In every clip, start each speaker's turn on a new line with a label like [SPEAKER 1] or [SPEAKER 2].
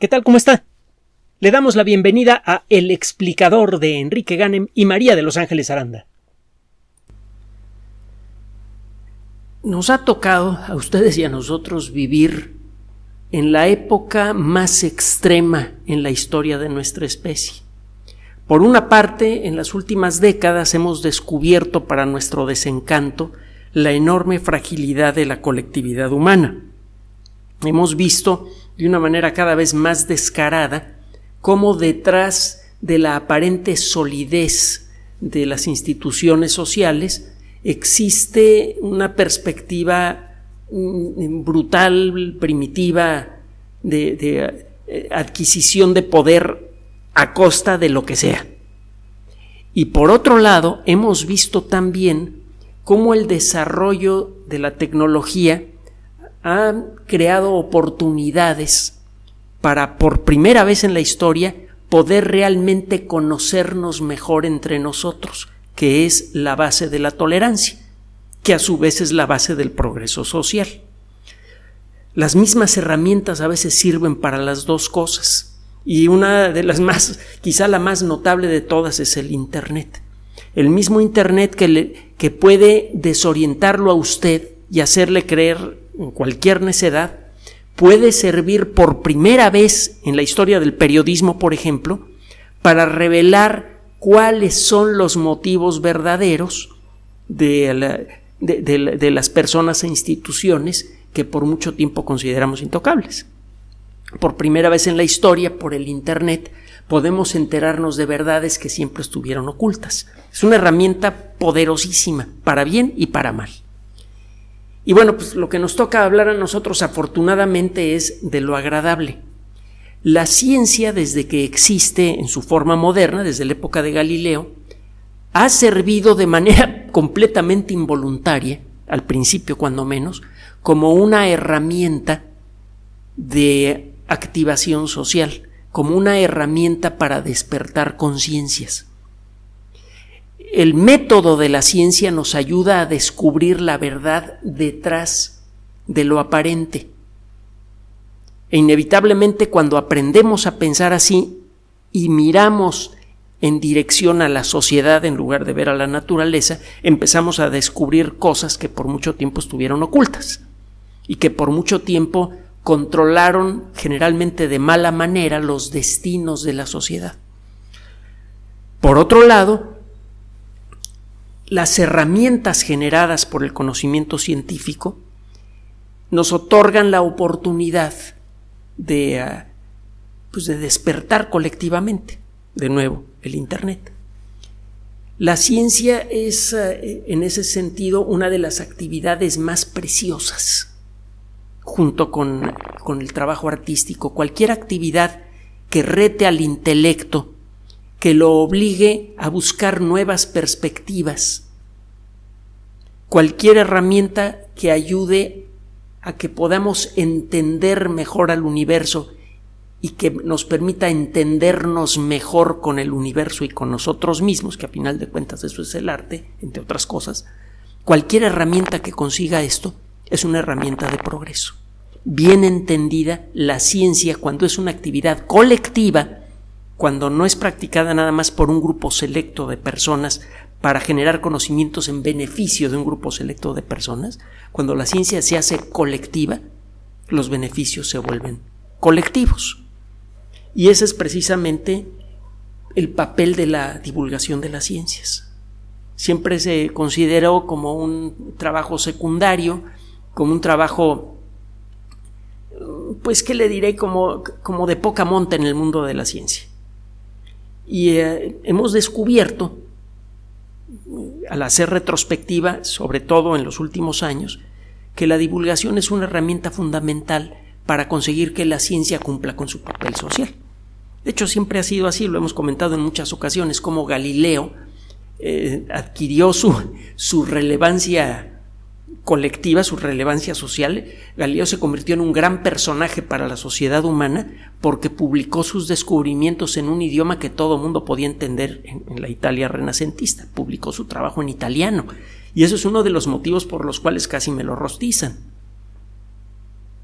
[SPEAKER 1] ¿Qué tal? ¿Cómo está? Le damos la bienvenida a El explicador de Enrique Ganem y María de Los Ángeles Aranda. Nos ha tocado a ustedes y a nosotros vivir en la época más extrema en la historia de nuestra especie. Por una parte, en las últimas décadas hemos descubierto para nuestro desencanto la enorme fragilidad de la colectividad humana. Hemos visto de una manera cada vez más descarada cómo detrás de la aparente solidez de las instituciones sociales existe una perspectiva mm, brutal, primitiva, de, eh, adquisición de poder a costa de lo que sea. Y por otro lado, hemos visto también cómo el desarrollo de la tecnología ha creado oportunidades para por primera vez en la historia poder realmente conocernos mejor entre nosotros, que es la base de la tolerancia, que a su vez es la base del progreso social. Las mismas herramientas a veces sirven para las dos cosas, y una de las más, quizá la más notable de todas es el Internet. El mismo Internet que, le, que puede desorientarlo a usted y hacerle creer en cualquier necedad, puede servir por primera vez en la historia del periodismo, por ejemplo, para revelar cuáles son los motivos verdaderos de, de, las personas e instituciones que por mucho tiempo consideramos intocables. Por primera vez en la historia, por el Internet, podemos enterarnos de verdades que siempre estuvieron ocultas. Es una herramienta poderosísima, para bien y para mal. Y bueno, pues lo que nos toca hablar a nosotros afortunadamente es de lo agradable. La ciencia, desde que existe en su forma moderna, desde la época de Galileo, ha servido de manera completamente involuntaria, al principio cuando menos, como una herramienta de activación social, como una herramienta para despertar conciencias el método de la ciencia nos ayuda a descubrir la verdad detrás de lo aparente. E inevitablemente cuando aprendemos a pensar así y miramos en dirección a la sociedad en lugar de ver a la naturaleza, empezamos a descubrir cosas que por mucho tiempo estuvieron ocultas y que por mucho tiempo controlaron generalmente de mala manera los destinos de la sociedad. Por otro lado, las herramientas generadas por el conocimiento científico nos otorgan la oportunidad de, ah, pues de despertar colectivamente, de nuevo, el Internet. La ciencia es, ah, en ese sentido, una de las actividades más preciosas, junto con, con el trabajo artístico. Cualquier actividad que rete al intelecto que lo obligue a buscar nuevas perspectivas. Cualquier herramienta que ayude a que podamos entender mejor al universo y que nos permita entendernos mejor con el universo y con nosotros mismos, que a final de cuentas eso es el arte, entre otras cosas, cualquier herramienta que consiga esto es una herramienta de progreso. Bien entendida, la ciencia, cuando es una actividad colectiva, cuando no es practicada nada más por un grupo selecto de personas para generar conocimientos en beneficio de un grupo selecto de personas, cuando la ciencia se hace colectiva, los beneficios se vuelven colectivos. Y ese es precisamente el papel de la divulgación de las ciencias. Siempre se consideró como un trabajo secundario, como un trabajo, pues, ¿qué le diré? Como, como de poca monta en el mundo de la ciencia. Y eh, hemos descubierto, al hacer retrospectiva, sobre todo en los últimos años, que la divulgación es una herramienta fundamental para conseguir que la ciencia cumpla con su papel social. De hecho, siempre ha sido así, lo hemos comentado en muchas ocasiones, como Galileo eh, adquirió su, su relevancia colectiva, su relevancia social, Galileo se convirtió en un gran personaje para la sociedad humana porque publicó sus descubrimientos en un idioma que todo mundo podía entender en, la Italia renacentista. Publicó su trabajo en italiano. Y eso es uno de los motivos por los cuales casi me lo rostizan.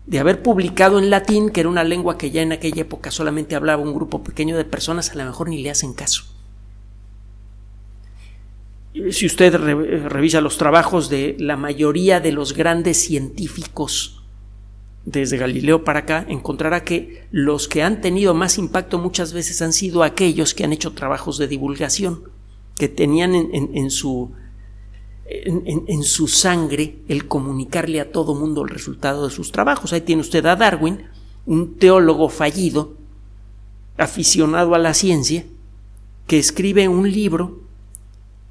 [SPEAKER 1] de haber publicado en latín, que era una lengua que ya en aquella época solamente hablaba un grupo pequeño de personas, a lo mejor ni le hacen caso. Si usted revisa los trabajos de la mayoría de los grandes científicos desde Galileo para acá, encontrará que los que han tenido más impacto muchas veces han sido aquellos que han hecho trabajos de divulgación, que tenían en, su en, su sangre el comunicarle a todo mundo el resultado de sus trabajos. Ahí tiene usted a Darwin, un teólogo fallido, aficionado a la ciencia, que escribe un libro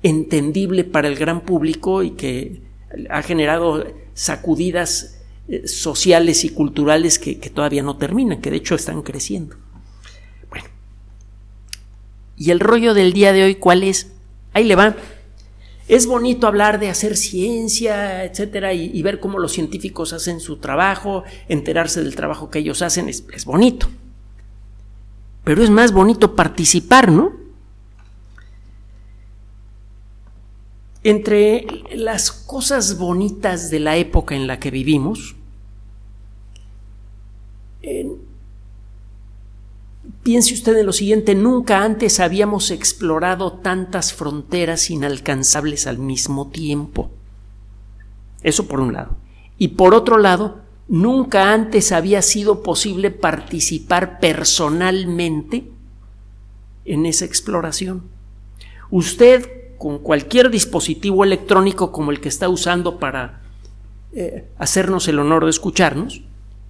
[SPEAKER 1] entendible para el gran público y que ha generado sacudidas eh, sociales y culturales que, todavía no terminan, que de hecho están creciendo. Bueno. ¿Y el rollo del día de hoy cuál es? Ahí le va. Es bonito hablar de hacer ciencia, etcétera, y, ver cómo los científicos hacen su trabajo, enterarse del trabajo que ellos hacen, es, es bonito. Pero es más bonito participar, ¿no? Entre las cosas bonitas de la época en la que vivimos, Piense usted en lo siguiente, nunca antes habíamos explorado tantas fronteras inalcanzables al mismo tiempo. Eso por un lado. Y por otro lado, nunca antes había sido posible participar personalmente en esa exploración. Usted, con cualquier dispositivo electrónico como el que está usando para eh, hacernos el honor de escucharnos,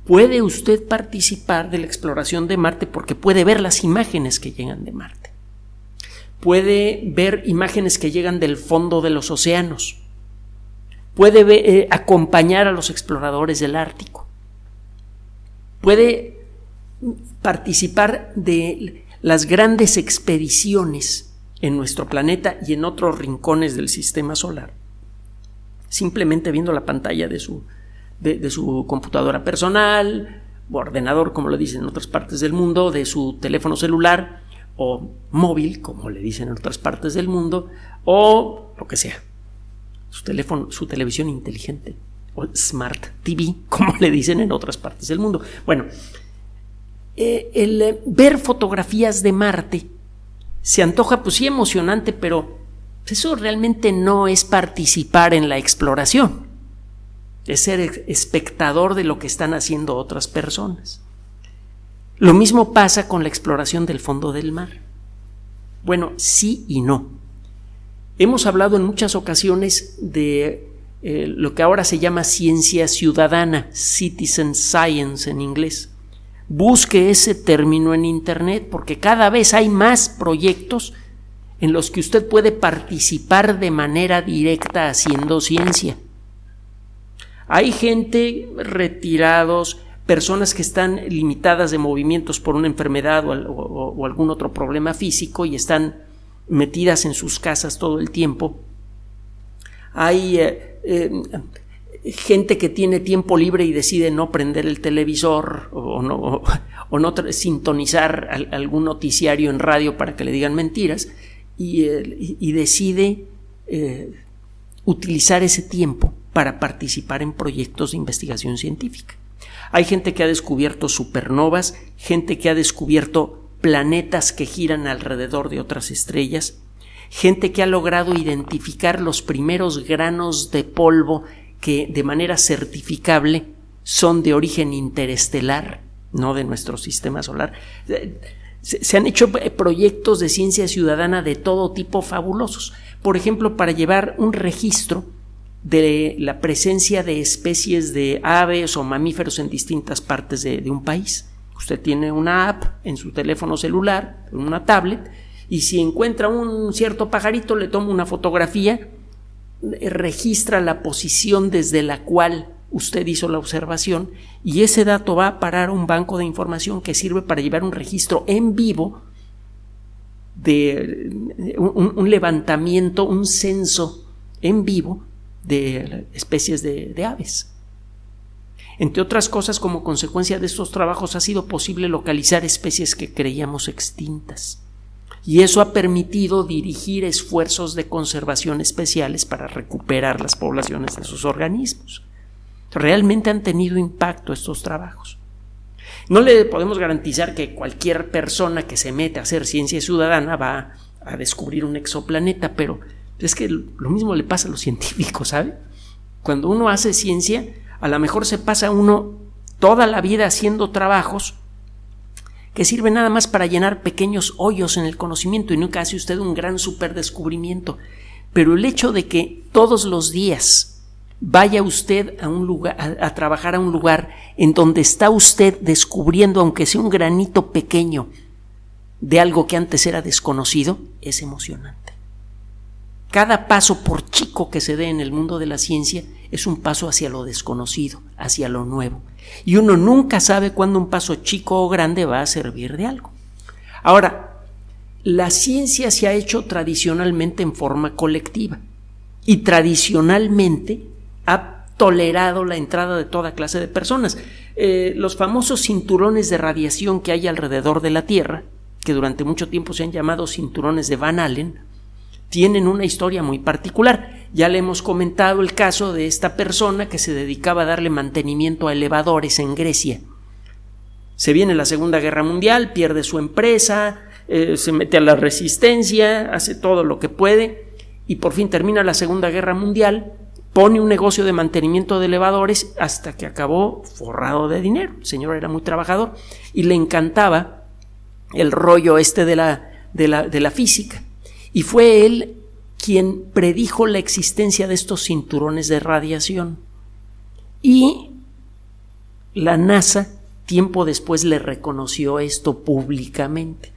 [SPEAKER 1] puede usted participar de la exploración de Marte porque puede ver las imágenes que llegan de Marte. Puede ver imágenes que llegan del fondo de los océanos. Puede eh, acompañar a los exploradores del Ártico. Puede participar de las grandes expediciones en nuestro planeta y en otros rincones del sistema solar, simplemente viendo la pantalla de su de, su computadora personal, o ordenador, como lo dicen en otras partes del mundo, de su teléfono celular o móvil, como le dicen en otras partes del mundo, o lo que sea. Su teléfono, su televisión inteligente o Smart TV, como le dicen en otras partes del mundo. Bueno, eh, el eh, ver fotografías de Marte se antoja, pues sí, emocionante, pero eso realmente no es participar en la exploración es ser espectador de lo que están haciendo otras personas. Lo mismo pasa con la exploración del fondo del mar. Bueno, sí y no. Hemos hablado en muchas ocasiones de eh, lo que ahora se llama ciencia ciudadana, citizen science en inglés. Busque ese término en Internet porque cada vez hay más proyectos en los que usted puede participar de manera directa haciendo ciencia. Hay gente retirados, personas que están limitadas de movimientos por una enfermedad o, algún otro problema físico y están metidas en sus casas todo el tiempo. Hay eh, eh, gente que tiene tiempo libre y decide no prender el televisor o no, o no sintonizar algún noticiario en radio para que le digan mentiras y, eh, decide utilizar ese tiempo para participar en proyectos de investigación científica. Hay gente que ha descubierto supernovas, gente que ha descubierto planetas que giran alrededor de otras estrellas, gente que ha logrado identificar los primeros granos de polvo que de manera certificable son de origen interestelar, no de nuestro sistema solar. Se, han hecho proyectos de ciencia ciudadana de todo tipo fabulosos. Por ejemplo, para llevar un registro de la presencia de especies de aves o mamíferos en distintas partes de, un país. Usted tiene una app en su teléfono celular, una tablet, y si encuentra un cierto pajarito, le toma una fotografía, registra la posición desde la cual usted hizo la observación y ese dato va a parar a un banco de información que sirve para llevar un registro en vivo de un levantamiento, un censo en vivo de especies de, aves. Entre otras cosas, como consecuencia de estos trabajos ha sido posible localizar especies que creíamos extintas. Y eso ha permitido dirigir esfuerzos de conservación especiales para recuperar las poblaciones de sus organismos. Realmente han tenido impacto estos trabajos. No le podemos garantizar que cualquier persona que se mete a hacer ciencia ciudadana va a descubrir un exoplaneta, pero es que lo mismo le pasa a los científicos, ¿sabe? Cuando uno hace ciencia, a lo mejor se pasa uno toda la vida haciendo trabajos que sirven nada más para llenar pequeños hoyos en el conocimiento y nunca hace usted un gran superdescubrimiento. Pero el hecho de que todos los días vaya usted a un lugar a, trabajar a un lugar en donde está usted descubriendo aunque sea un granito pequeño de algo que antes era desconocido es emocionante. Cada paso, por chico que se dé en el mundo de la ciencia, es un paso hacia lo desconocido, hacia lo nuevo. Y uno nunca sabe cuándo un paso chico o grande va a servir de algo. Ahora, la ciencia se ha hecho tradicionalmente en forma colectiva y tradicionalmente ha tolerado la entrada de toda clase de personas. Eh, los famosos cinturones de radiación que hay alrededor de la Tierra, que durante mucho tiempo se han llamado cinturones de Van Allen, tienen una historia muy particular. Ya le hemos comentado el caso de esta persona que se dedicaba a darle mantenimiento a elevadores en Grecia. Se viene la Segunda Guerra Mundial, pierde su empresa, eh, se mete a la resistencia, hace todo lo que puede y por fin termina la Segunda Guerra Mundial, pone un negocio de mantenimiento de elevadores hasta que acabó forrado de dinero. El señor era muy trabajador y le encantaba el rollo este de la, de la, de la física. Y fue él quien predijo la existencia de estos cinturones de radiación. Y la NASA tiempo después le reconoció esto públicamente.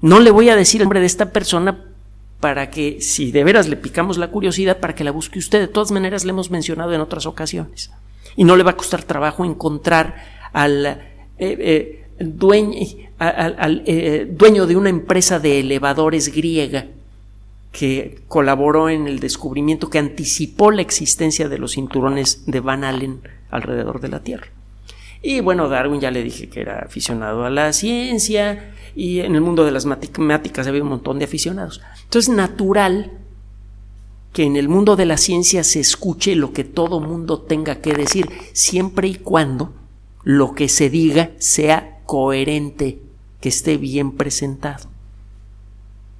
[SPEAKER 1] No le voy a decir el nombre de esta persona para que, si de veras le picamos la curiosidad, para que la busque usted. De todas maneras, le hemos mencionado en otras ocasiones. Y no le va a costar trabajo encontrar al eh, eh, eh, dueño de una empresa de elevadores griega que colaboró en el descubrimiento que anticipó la existencia de los cinturones de Van Allen alrededor de la Tierra. Y bueno, Darwin ya le dije que era aficionado a la ciencia y en el mundo de las matemáticas había un montón de aficionados. Entonces, natural que en el mundo de la ciencia se escuche lo que todo mundo tenga que decir, siempre y cuando lo que se diga sea coherente, que esté bien presentado.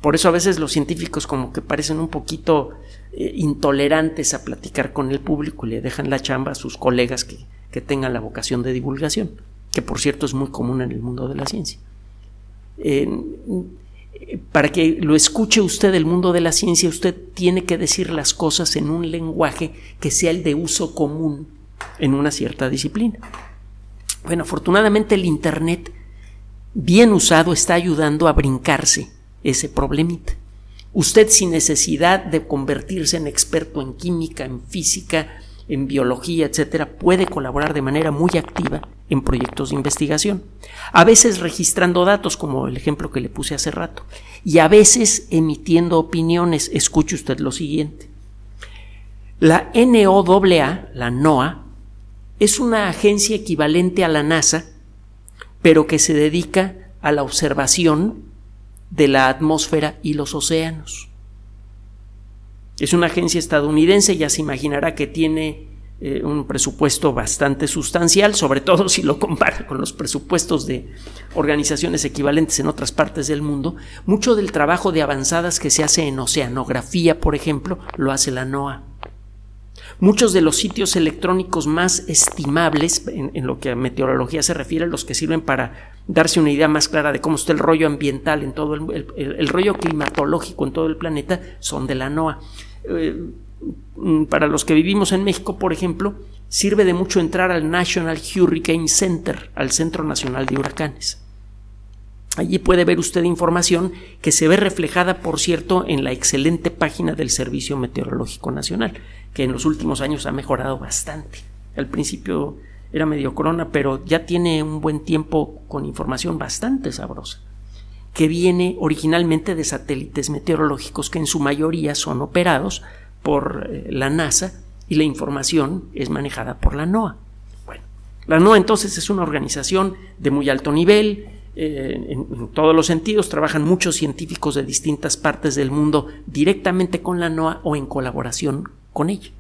[SPEAKER 1] Por eso a veces los científicos como que parecen un poquito eh, intolerantes a platicar con el público y le dejan la chamba a sus colegas que, que tengan la vocación de divulgación, que por cierto es muy común en el mundo de la ciencia. para que lo escuche usted el mundo de la ciencia, usted tiene que decir las cosas en un lenguaje que sea el de uso común en una cierta disciplina. Bueno, afortunadamente el Internet, bien usado, está ayudando a brincarse ese problemita. Usted sin necesidad de convertirse en experto en química, en física, en biología, etcétera, puede colaborar de manera muy activa en proyectos de investigación. A veces registrando datos, como el ejemplo que le puse hace rato, y a veces emitiendo opiniones. Escuche usted lo siguiente. La NOAA, la NOAA, es una agencia equivalente a la NASA, pero que se dedica a la observación de la atmósfera y los océanos. Es una agencia estadounidense, ya se imaginará que tiene eh, un presupuesto bastante sustancial, sobre todo si lo compara con los presupuestos de organizaciones equivalentes en otras partes del mundo. Mucho del trabajo de avanzadas que se hace en oceanografía, por ejemplo, lo hace la NOAA. Muchos de los sitios electrónicos más estimables en, lo que a meteorología se refiere, los que sirven para darse una idea más clara de cómo está el rollo ambiental en todo el, el, rollo climatológico en todo el planeta, son de la NOAA. Eh, para los que vivimos en México, por ejemplo, sirve de mucho entrar al National Hurricane Center, al Centro Nacional de Huracanes. Allí puede ver usted información que se ve reflejada, por cierto, en la excelente página del Servicio Meteorológico Nacional, que en los últimos años ha mejorado bastante. Al principio era medio corona, pero ya tiene un buen tiempo con información bastante sabrosa, que viene originalmente de satélites meteorológicos que en su mayoría son operados por eh, la NASA y la información es manejada por la NOAA. Bueno, la NOAA entonces es una organización de muy alto nivel, eh, en, todos los sentidos, trabajan muchos científicos de distintas partes del mundo directamente con la NOAA o en colaboración con ella.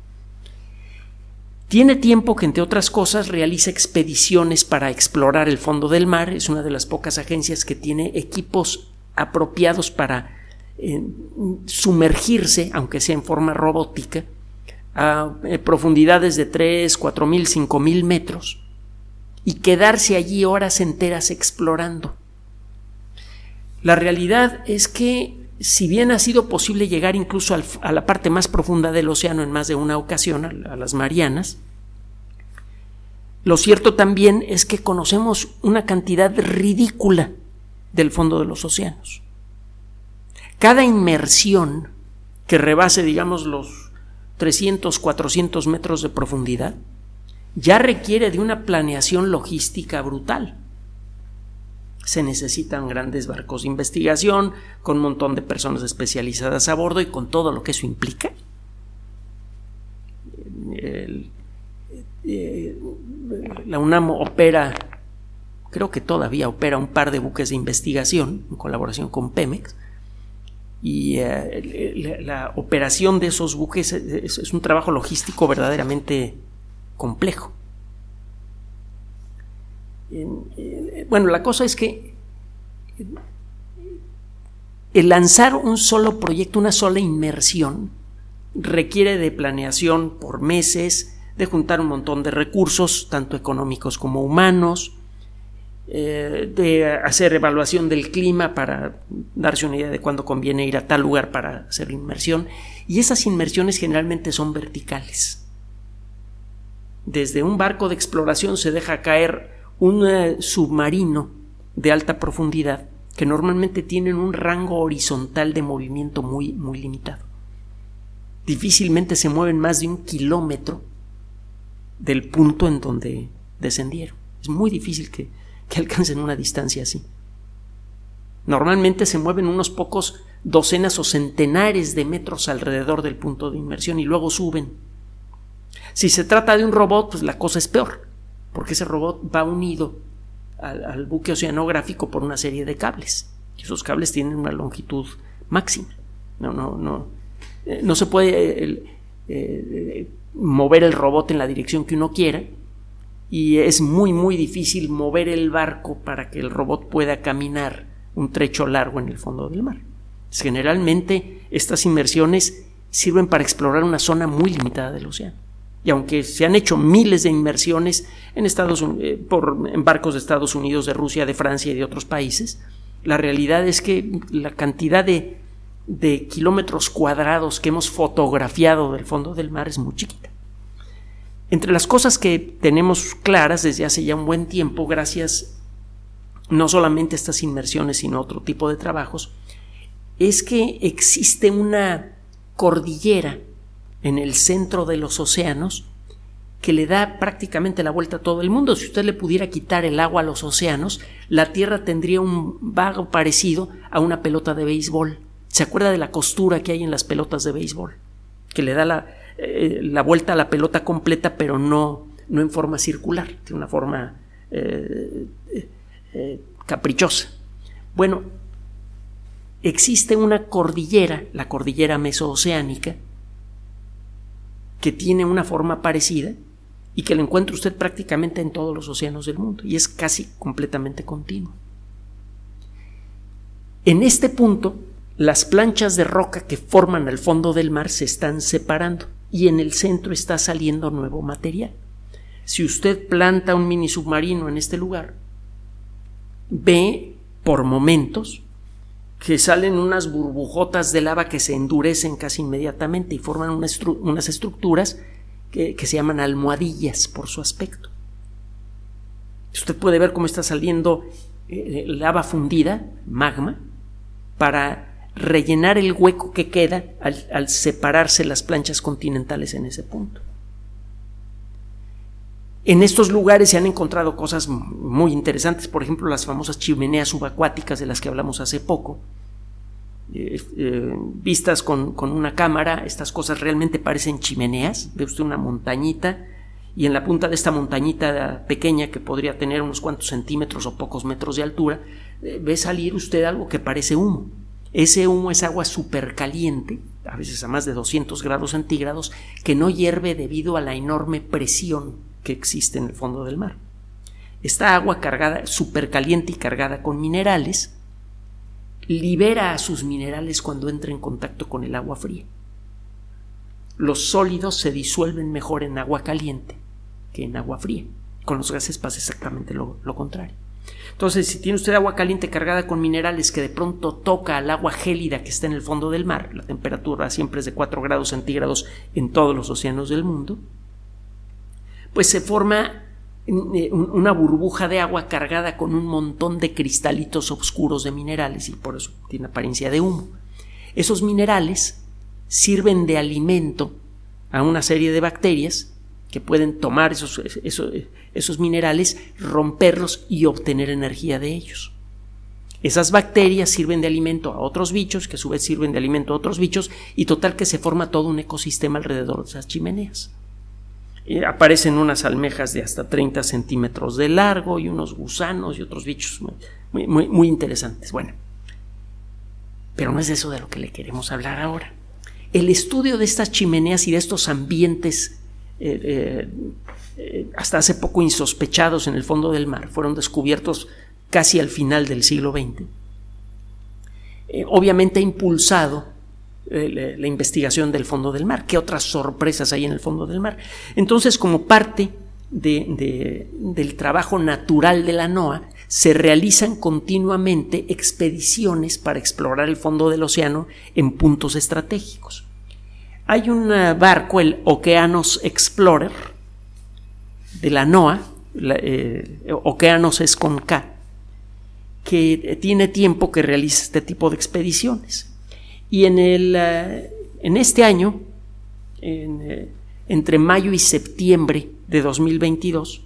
[SPEAKER 1] Tiene tiempo que, entre otras cosas, realiza expediciones para explorar el fondo del mar. Es una de las pocas agencias que tiene equipos apropiados para eh, sumergirse, aunque sea en forma robótica, a eh, profundidades de 3, 4 mil, 5 mil metros y quedarse allí horas enteras explorando. La realidad es que si bien ha sido posible llegar incluso a la parte más profunda del océano en más de una ocasión, a las Marianas, lo cierto también es que conocemos una cantidad ridícula del fondo de los océanos. Cada inmersión que rebase, digamos, los 300, 400 metros de profundidad, ya requiere de una planeación logística brutal se necesitan grandes barcos de investigación, con un montón de personas especializadas a bordo y con todo lo que eso implica. Eh, la UNAM opera, creo que todavía opera un par de buques de investigación en colaboración con Pemex. Y eh, la, operación de esos buques es un trabajo logístico verdaderamente complejo bueno, la cosa es que el lanzar un solo proyecto, una sola inmersión, requiere de planeación por meses, de juntar un montón de recursos, tanto económicos como humanos, eh, de hacer evaluación del clima para darse una idea de cuándo conviene ir a tal lugar para hacer la inmersión. Y esas inmersiones generalmente son verticales. Desde un barco de exploración se deja caer un eh, submarino de alta profundidad que normalmente tienen un rango horizontal de movimiento muy, muy limitado. Difícilmente se mueven más de un kilómetro del punto en donde descendieron. Es muy difícil que, que alcancen una distancia así. Normalmente se mueven unos pocos docenas o centenares de metros alrededor del punto de inmersión y luego suben. Si se trata de un robot, pues la cosa es peor porque ese robot va unido al, buque oceanográfico por una serie de cables. Y esos cables tienen una longitud máxima. No, no, no. Eh, no se puede eh, eh, mover el robot en la dirección que uno quiera. Y es muy, muy difícil mover el barco para que el robot pueda caminar un trecho largo en el fondo del mar. Generalmente estas inmersiones sirven para explorar una zona muy limitada del océano. Y aunque se han hecho miles de inmersiones en, Estados, eh, por, en barcos de Estados Unidos, de Rusia, de Francia y de otros países, la realidad es que la cantidad de, de kilómetros cuadrados que hemos fotografiado del fondo del mar es muy chiquita. Entre las cosas que tenemos claras desde hace ya un buen tiempo, gracias no solamente a estas inmersiones, sino a otro tipo de trabajos, es que existe una cordillera en el centro de los océanos que le da prácticamente la vuelta a todo el mundo. Si usted le pudiera quitar el agua a los océanos, la Tierra tendría un vago parecido a una pelota de béisbol. ¿Se acuerda de la costura que hay en las pelotas de béisbol? Que le da la, eh, la vuelta a la pelota completa, pero no, no en forma circular, de una forma eh, eh, caprichosa. Bueno, existe una cordillera, la cordillera mesooceánica, que tiene una forma parecida y que lo encuentra usted prácticamente en todos los océanos del mundo y es casi completamente continuo. En este punto, las planchas de roca que forman el fondo del mar se están separando y en el centro está saliendo nuevo material. Si usted planta un mini submarino en este lugar, ve por momentos que salen unas burbujotas de lava que se endurecen casi inmediatamente y forman unas estructuras que, se llaman almohadillas por su aspecto. Usted puede ver cómo está saliendo eh, lava fundida, magma, para rellenar el hueco que queda al separarse las planchas continentales en ese punto. En estos lugares se han encontrado cosas muy interesantes, por ejemplo, las famosas chimeneas subacuáticas de las que hablamos hace poco. Eh, eh, vistas con, una cámara, estas cosas realmente parecen chimeneas. Ve usted una montañita y en la punta de esta montañita pequeña que podría tener unos cuantos centímetros o pocos metros de altura, eh, ve salir usted algo que parece humo. Ese humo es agua supercaliente, a veces a más de 200 grados centígrados, que no hierve debido a la enorme presión que existe en el fondo del mar. Esta agua cargada, supercaliente y cargada con minerales, libera a sus minerales cuando entra en contacto con el agua fría. Los sólidos se disuelven mejor en agua caliente que en agua fría. Con los gases pasa exactamente lo, contrario. Entonces, si tiene usted agua caliente cargada con minerales que de pronto toca al agua gélida que está en el fondo del mar, la temperatura siempre es de 4 grados centígrados en todos los océanos del mundo, pues se forma eh, una burbuja de agua cargada con un montón de cristalitos oscuros de minerales y por eso tiene apariencia de humo. Esos minerales sirven de alimento a una serie de bacterias que pueden tomar esos, esos, minerales, romperlos y obtener energía de ellos. Esas bacterias sirven de alimento a otros bichos, que a su vez sirven de alimento a otros bichos, y total que se forma todo un ecosistema alrededor de esas chimeneas. Aparecen unas almejas de hasta 30 centímetros de largo y unos gusanos y otros bichos muy, muy, interesantes. Bueno, pero no es de eso de lo que le queremos hablar ahora. El estudio de estas chimeneas y de estos ambientes eh, eh, eh, hasta hace poco insospechados en el fondo del mar, fueron descubiertos casi al final del siglo XX. obviamente ha impulsado la, investigación del fondo del mar. ¿Qué otras sorpresas hay en el fondo del mar? Entonces, como parte del trabajo natural de la NOAA, se realizan continuamente expediciones para explorar el fondo del océano en puntos estratégicos. Hay un eh, barco, el Oceanos Explorer, de la NOAA, eh, Oceanos es con K, que tiene tiempo que realiza este tipo de expediciones. Y en, el, eh, en este año, entre mayo y septiembre de 2022,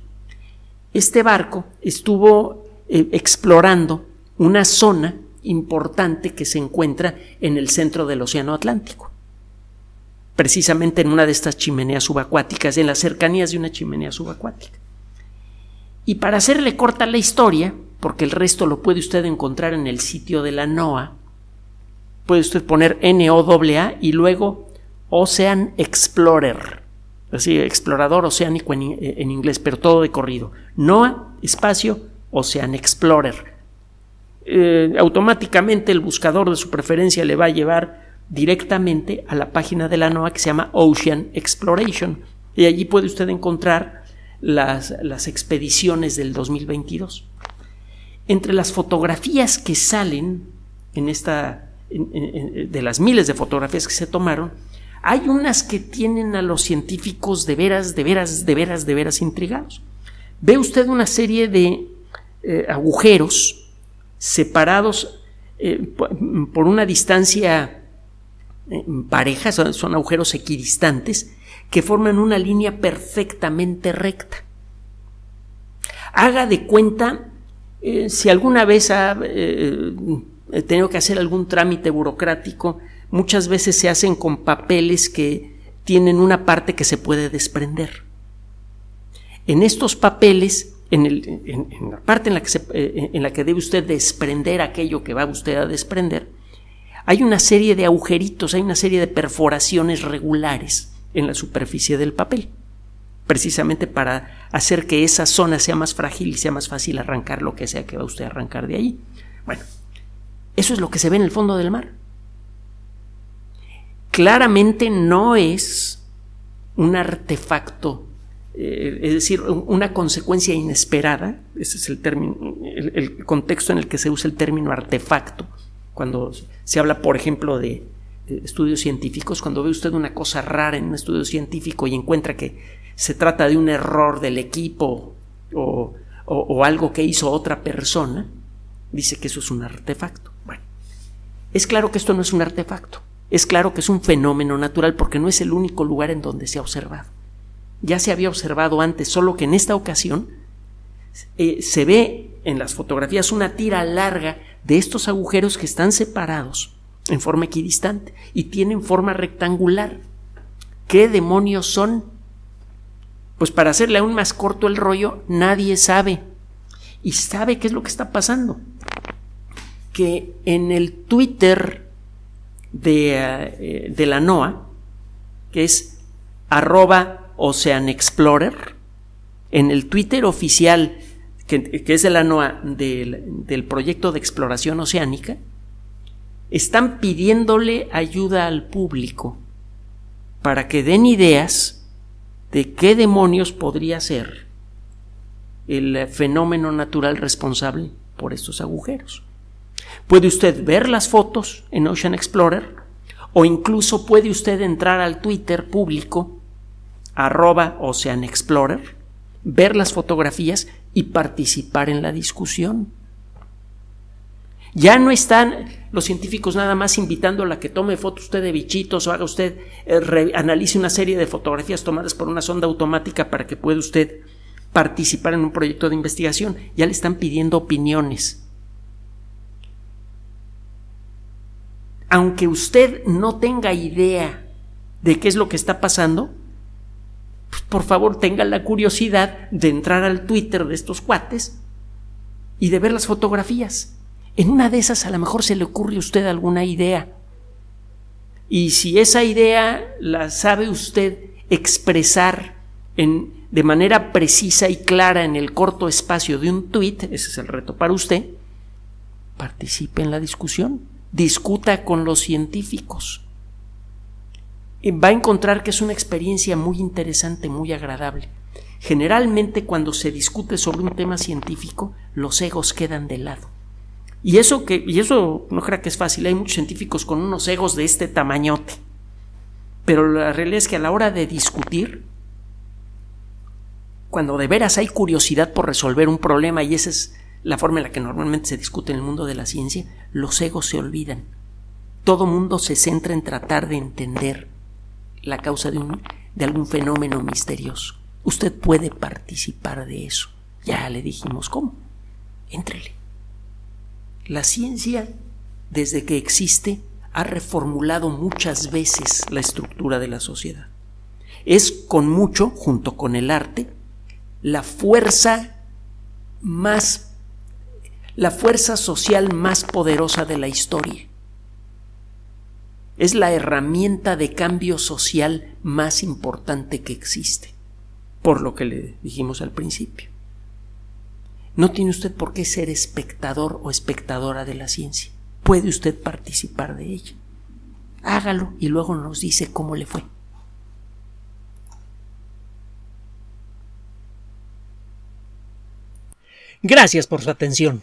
[SPEAKER 1] este barco estuvo explorando una zona importante que se encuentra en el centro del Océano Atlántico precisamente en una de estas chimeneas subacuáticas, en las cercanías de una chimenea subacuática. Y para hacerle corta la historia, porque el resto lo puede usted encontrar en el sitio de la NOAA, puede usted poner NOAA y luego Ocean Explorer, así, explorador oceánico en, en inglés, pero todo de corrido. NOAA, espacio, Ocean Explorer. Eh, automáticamente el buscador de su preferencia le va a llevar directamente a la página de la NOAA que se llama Ocean Exploration. Y allí puede usted encontrar las, las expediciones del 2022. Entre las fotografías que salen en esta, de las miles de fotografías que se tomaron, hay unas que tienen a los científicos de veras, de veras, de veras, de veras intrigados. Ve usted una serie de eh, agujeros separados eh, por una distancia eh, parejas, son, agujeros equidistantes que forman una línea perfectamente recta. Haga de cuenta eh, si alguna vez ha tenido que hacer algún trámite burocrático, muchas veces se hacen con papeles que tienen una parte que se puede desprender. En estos papeles, en, la parte en la, que en la que debe usted desprender aquello que va usted a desprender, hay una serie de agujeritos, hay una serie de perforaciones regulares en la superficie del papel, precisamente para hacer que esa zona sea más frágil y sea más fácil arrancar lo que sea que va usted a arrancar de ahí. Bueno, eso es lo que se ve en el fondo del mar. Claramente no es un artefacto, eh, es decir, una consecuencia inesperada, ese es el término, el contexto en el que se usa el término artefacto cuando se habla, por ejemplo, de, estudios científicos, cuando ve usted una cosa rara en un estudio científico y encuentra que se trata de un error del equipo o, o, algo que hizo otra persona, dice que eso es un artefacto. Bueno, es claro que esto no es un artefacto, es claro que es un fenómeno natural porque no es el único lugar en donde se ha observado. Ya se había observado antes, solo que en esta ocasión eh, se ve en las fotografías una tira larga de estos agujeros que están separados en forma equidistante y tienen forma rectangular. ¿Qué demonios son? Pues para hacerle aún más corto el rollo, nadie sabe. Y sabe qué es lo que está pasando. Que en el Twitter de, eh, de la NOAA, que es arroba Ocean Explorer, en el Twitter oficial que, es de la NOAA del, del proyecto de exploración oceánica, están pidiéndole ayuda al público para que den ideas de qué demonios podría ser el fenómeno natural responsable por estos agujeros. Puede usted ver las fotos en Ocean Explorer o incluso puede usted entrar al Twitter público arroba Ocean Explorer, ver las fotografías y participar en la discusión. Ya no están los científicos nada más invitando a que tome fotos usted de bichitos o haga usted, eh, analice una serie de fotografías tomadas por una sonda automática para que pueda usted participar en un proyecto de investigación. Ya le están pidiendo opiniones. Aunque usted no tenga idea de qué es lo que está pasando, pues, por favor tenga la curiosidad de entrar al Twitter de estos cuates y de ver las fotografías. En una de esas a lo mejor se le ocurre a usted alguna idea. Y si esa idea la sabe usted expresar de manera precisa y clara en el corto espacio de un tweet, ese es el reto para usted, participe en la discusión, discuta con los científicos va a encontrar que es una experiencia muy interesante, muy agradable. Generalmente cuando se discute sobre un tema científico, los egos quedan de lado. Y eso que, y eso no creo que es fácil, hay muchos científicos con unos egos de este tamañote. Pero la realidad es que a la hora de discutir, cuando de veras hay curiosidad por resolver un problema, y esa es la forma en la que normalmente se discute en el mundo de la ciencia, los egos se olvidan. Todo mundo se centra en tratar de entender la causa de, algún fenómeno misterioso. Usted puede participar de eso. Ya le dijimos cómo. Éntrele. La ciencia, desde que existe, ha reformulado muchas veces la estructura de la sociedad. Es con mucho, junto con el arte, la fuerza más, la fuerza social más poderosa de la historia es la herramienta de cambio social más importante que existe, por lo que le dijimos al principio. No tiene usted por qué ser espectador o espectadora de la ciencia. Puede usted participar de ella. Hágalo y luego nos dice cómo le fue.
[SPEAKER 2] Gracias por su atención